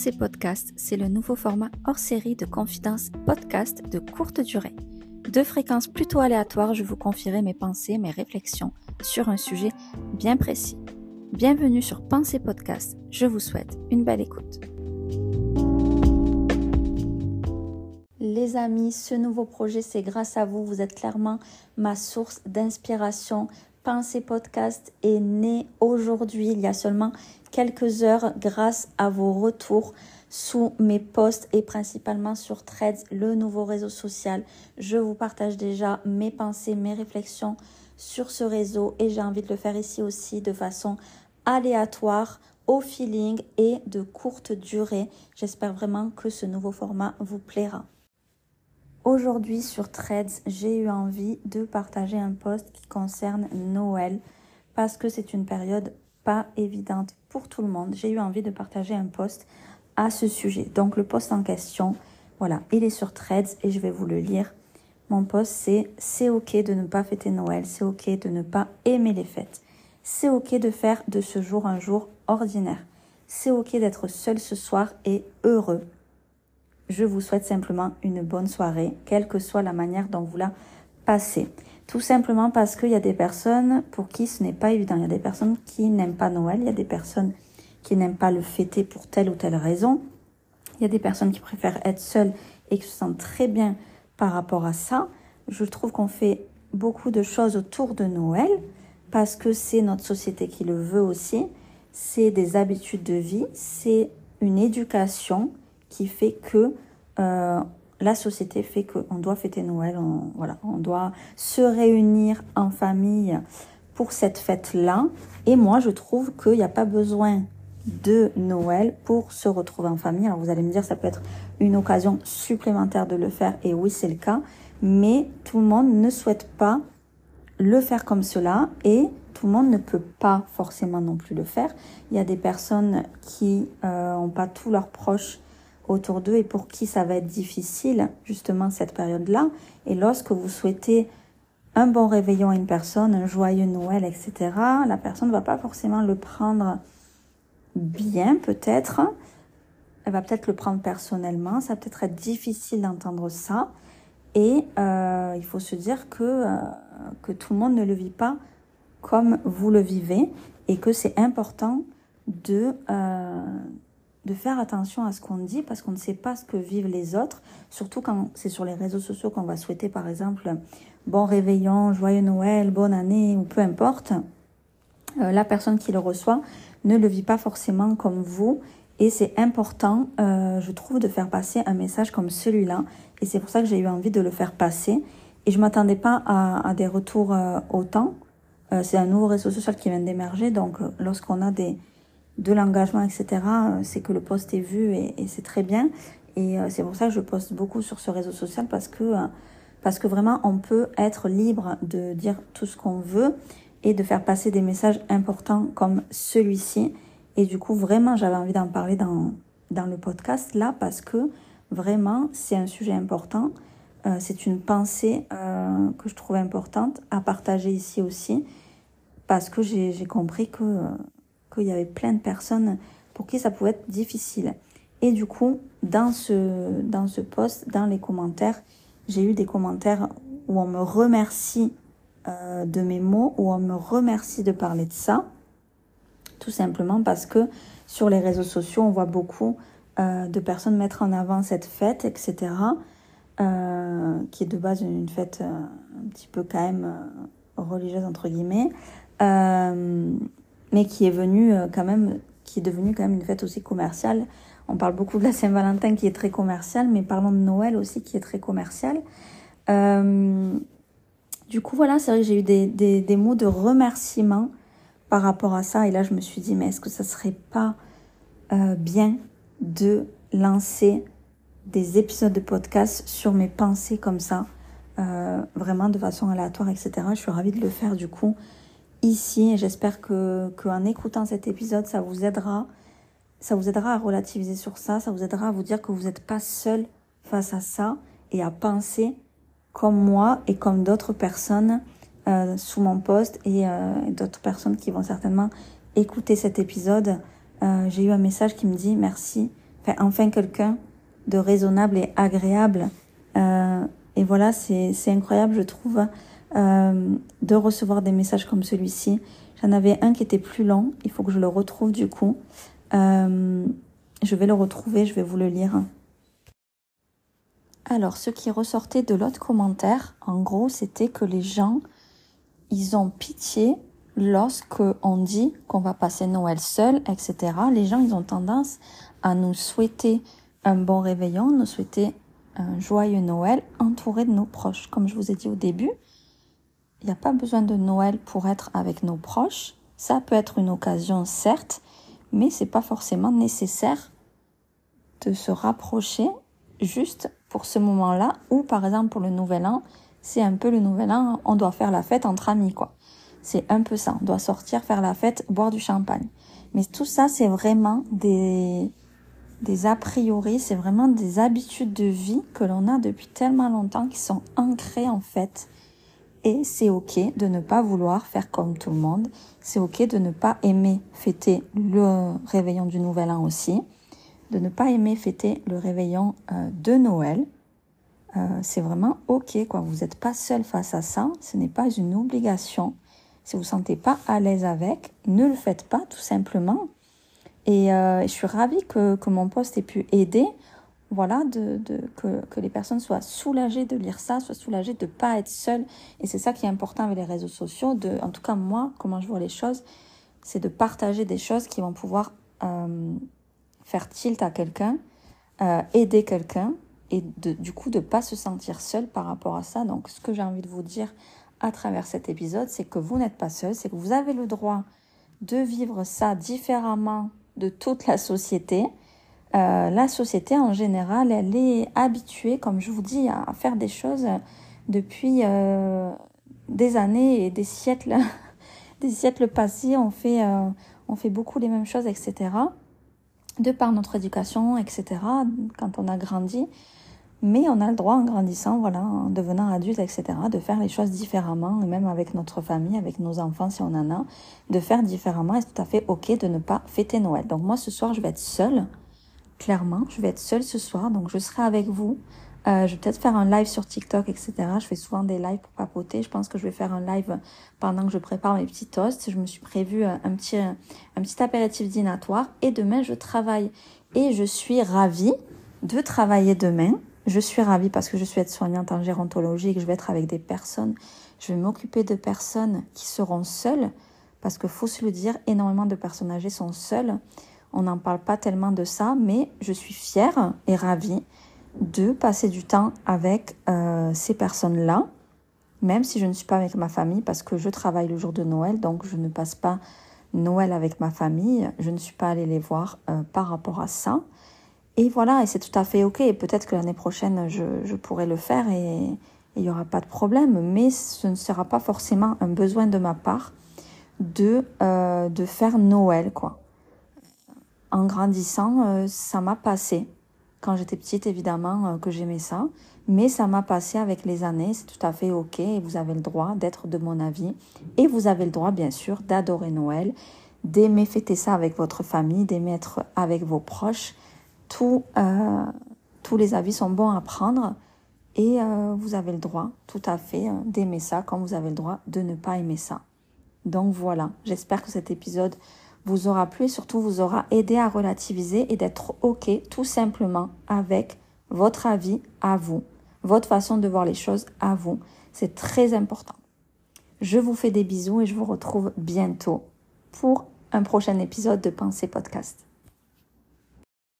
Pensée Podcast, c'est le nouveau format hors série de confidences podcast de courte durée. De fréquences plutôt aléatoires, je vous confierai mes pensées, mes réflexions sur un sujet bien précis. Bienvenue sur Pensée Podcast, je vous souhaite une belle écoute. Les amis, ce nouveau projet, c'est grâce à vous. Vous êtes clairement ma source d'inspiration. Pensée Podcast est né aujourd'hui, il y a seulement quelques heures, grâce à vos retours sous mes posts et principalement sur Threads, le nouveau réseau social. Je vous partage déjà mes pensées, mes réflexions sur ce réseau et j'ai envie de le faire ici aussi de façon aléatoire, au feeling et de courte durée. J'espère vraiment que ce nouveau format vous plaira. Aujourd'hui sur Threads, j'ai eu envie de partager un post qui concerne Noël parce que c'est une période pas évidente pour tout le monde. J'ai eu envie de partager un post à ce sujet. Donc le post en question, voilà, il est sur Threads et je vais vous le lire. Mon post c'est c'est OK de ne pas fêter Noël, c'est OK de ne pas aimer les fêtes. C'est OK de faire de ce jour un jour ordinaire. C'est OK d'être seul ce soir et heureux je vous souhaite simplement une bonne soirée, quelle que soit la manière dont vous la passez. Tout simplement parce qu'il y a des personnes pour qui ce n'est pas évident. Il y a des personnes qui n'aiment pas Noël, il y a des personnes qui n'aiment pas le fêter pour telle ou telle raison. Il y a des personnes qui préfèrent être seules et qui se sentent très bien par rapport à ça. Je trouve qu'on fait beaucoup de choses autour de Noël parce que c'est notre société qui le veut aussi. C'est des habitudes de vie, c'est une éducation qui fait que euh, la société fait qu'on doit fêter Noël, on, voilà, on doit se réunir en famille pour cette fête-là. Et moi, je trouve qu'il n'y a pas besoin de Noël pour se retrouver en famille. Alors vous allez me dire, ça peut être une occasion supplémentaire de le faire, et oui, c'est le cas, mais tout le monde ne souhaite pas le faire comme cela, et tout le monde ne peut pas forcément non plus le faire. Il y a des personnes qui n'ont euh, pas tous leurs proches autour d'eux et pour qui ça va être difficile, justement, cette période-là. Et lorsque vous souhaitez un bon réveillon à une personne, un joyeux Noël, etc., la personne ne va pas forcément le prendre bien, peut-être. Elle va peut-être le prendre personnellement. Ça va peut-être être difficile d'entendre ça. Et euh, il faut se dire que, euh, que tout le monde ne le vit pas comme vous le vivez et que c'est important de, euh, de faire attention à ce qu'on dit parce qu'on ne sait pas ce que vivent les autres, surtout quand c'est sur les réseaux sociaux qu'on va souhaiter par exemple bon réveillon, joyeux Noël, bonne année ou peu importe. Euh, la personne qui le reçoit ne le vit pas forcément comme vous et c'est important, euh, je trouve, de faire passer un message comme celui-là et c'est pour ça que j'ai eu envie de le faire passer et je m'attendais pas à, des retours euh, autant. c'est un nouveau réseau social qui vient d'émerger donc lorsqu'on a des de l'engagement, etc., euh, c'est que le post est vu et, c'est très bien. Et euh, c'est pour ça que je poste beaucoup sur ce réseau social parce que, euh, parce que vraiment, on peut être libre de dire tout ce qu'on veut et de faire passer des messages importants comme celui-ci. Et du coup, vraiment, j'avais envie d'en parler dans, dans le podcast là parce que vraiment, c'est un sujet important. c'est une pensée que je trouve importante à partager ici aussi parce que j'ai compris que qu'il y avait plein de personnes pour qui ça pouvait être difficile. Et du coup, dans ce, dans ce post, dans les commentaires, j'ai eu des commentaires où on me remercie euh, de mes mots, où on me remercie de parler de ça. Tout simplement parce que sur les réseaux sociaux, on voit beaucoup euh, de personnes mettre en avant cette fête, etc. Euh, qui est de base une fête un petit peu quand même religieuse, entre guillemets mais qui est venu euh, quand même, qui est devenu quand même une fête aussi commerciale. On parle beaucoup de la Saint-Valentin qui est très commerciale, mais parlons de Noël aussi qui est très commercial. Euh, du coup, voilà, c'est vrai que j'ai eu des, mots de remerciement par rapport à ça. Et là, je me suis dit, mais est-ce que ça serait pas euh, bien de lancer des épisodes de podcast sur mes pensées comme ça, vraiment de façon aléatoire, etc. Je suis ravie de le faire du coup ici j'espère que qu'en écoutant cet épisode, ça vous aidera. Ça vous aidera à relativiser sur ça, ça vous aidera à vous dire que vous n'êtes pas seul face à ça et à penser comme moi et comme d'autres personnes euh, sous mon poste et euh, d'autres personnes qui vont certainement écouter cet épisode. Euh, J'ai eu un message qui me dit merci enfin, enfin quelqu'un de raisonnable et agréable. Euh, et voilà, c'est incroyable, je trouve, euh, de recevoir des messages comme celui-ci. J'en avais un qui était plus long, il faut que je le retrouve du coup. Euh, je vais le retrouver, je vais vous le lire. Alors, ce qui ressortait de l'autre commentaire, en gros, c'était que les gens, ils ont pitié lorsque on dit qu'on va passer Noël seul, etc. Les gens, ils ont tendance à nous souhaiter un bon réveillon, nous souhaiter un joyeux Noël entouré de nos proches. Comme je vous ai dit au début, il n'y a pas besoin de Noël pour être avec nos proches. Ça peut être une occasion, certes, mais c'est pas forcément nécessaire de se rapprocher juste pour ce moment-là ou par exemple pour le nouvel an, c'est un peu le nouvel an, on doit faire la fête entre amis quoi. C'est un peu ça, on doit sortir faire la fête, boire du champagne. Mais tout ça c'est vraiment des des a priori, c'est vraiment des habitudes de vie que l'on a depuis tellement longtemps qui sont ancrées en fait. Et c'est ok de ne pas vouloir faire comme tout le monde. C'est ok de ne pas aimer fêter le réveillon du Nouvel An aussi. De ne pas aimer fêter le réveillon euh, de Noël. Euh, c'est vraiment ok quoi. Vous n'êtes pas seul face à ça. Ce n'est pas une obligation. Si vous ne vous sentez pas à l'aise avec, ne le faites pas tout simplement. Et euh, je suis ravie que, que, mon poste ait pu aider, voilà, de, de, que, que, les personnes soient soulagées de lire ça, soient soulagées de ne pas être seules. Et c'est ça qui est important avec les réseaux sociaux. De, en tout cas, moi, comment je vois les choses, c'est de partager des choses qui vont pouvoir euh, faire tilt à quelqu'un, euh, aider quelqu'un, et de, du coup, de ne pas se sentir seul par rapport à ça. Donc, ce que j'ai envie de vous dire à travers cet épisode, c'est que vous n'êtes pas seul, c'est que vous avez le droit de vivre ça différemment de toute la société. Euh, la société en général, elle est habituée, comme je vous dis, à faire des choses depuis euh, des années et des siècles, des siècles passés. On fait, euh, on fait beaucoup les mêmes choses, etc. De par notre éducation, etc. Quand on a grandi, mais on a le droit en grandissant, voilà, en devenant adulte, etc., de faire les choses différemment, et même avec notre famille, avec nos enfants si on en a, de faire différemment. Et c'est tout à fait ok de ne pas fêter Noël. Donc moi ce soir je vais être seule, clairement, je vais être seule ce soir, donc je serai avec vous. Euh, je vais peut-être faire un live sur TikTok, etc. Je fais souvent des lives pour papoter. Je pense que je vais faire un live pendant que je prépare mes petits toasts. Je me suis prévu un petit, un petit apéritif dînatoire. Et demain, je travaille. Et je suis ravie de travailler demain je suis ravie parce que je suis aide-soignante en gérontologie et que je vais être avec des personnes. Je vais m'occuper de personnes qui seront seules parce que faut se le dire, énormément de personnes âgées sont seules. On n'en parle pas tellement de ça, mais je suis fière et ravie de passer du temps avec euh, ces personnes-là, même si je ne suis pas avec ma famille parce que je travaille le jour de Noël, donc je ne passe pas Noël avec ma famille. Je ne suis pas allée les voir euh, par rapport à ça. Et voilà, et c'est tout à fait ok. Peut-être que l'année prochaine, je, je, pourrai le faire et il n'y aura pas de problème. Mais ce ne sera pas forcément un besoin de ma part de, euh, de faire Noël, quoi. En grandissant, euh, ça m'a passé. Quand j'étais petite, évidemment, euh, que j'aimais ça. Mais ça m'a passé avec les années. C'est tout à fait ok. Et vous avez le droit d'être de mon avis. Et vous avez le droit, bien sûr, d'adorer Noël, d'aimer fêter ça avec votre famille, d'aimer être avec vos proches euh, tous les avis sont bons à prendre et vous avez le droit, tout à fait, d'aimer ça comme vous avez le droit de ne pas aimer ça. Donc voilà, j'espère que cet épisode vous aura plu et surtout vous aura aidé à relativiser et d'être OK tout simplement avec votre avis à vous, votre façon de voir les choses à vous. C'est très important. Je vous fais des bisous et je vous retrouve bientôt pour un prochain épisode de Pensée Podcast.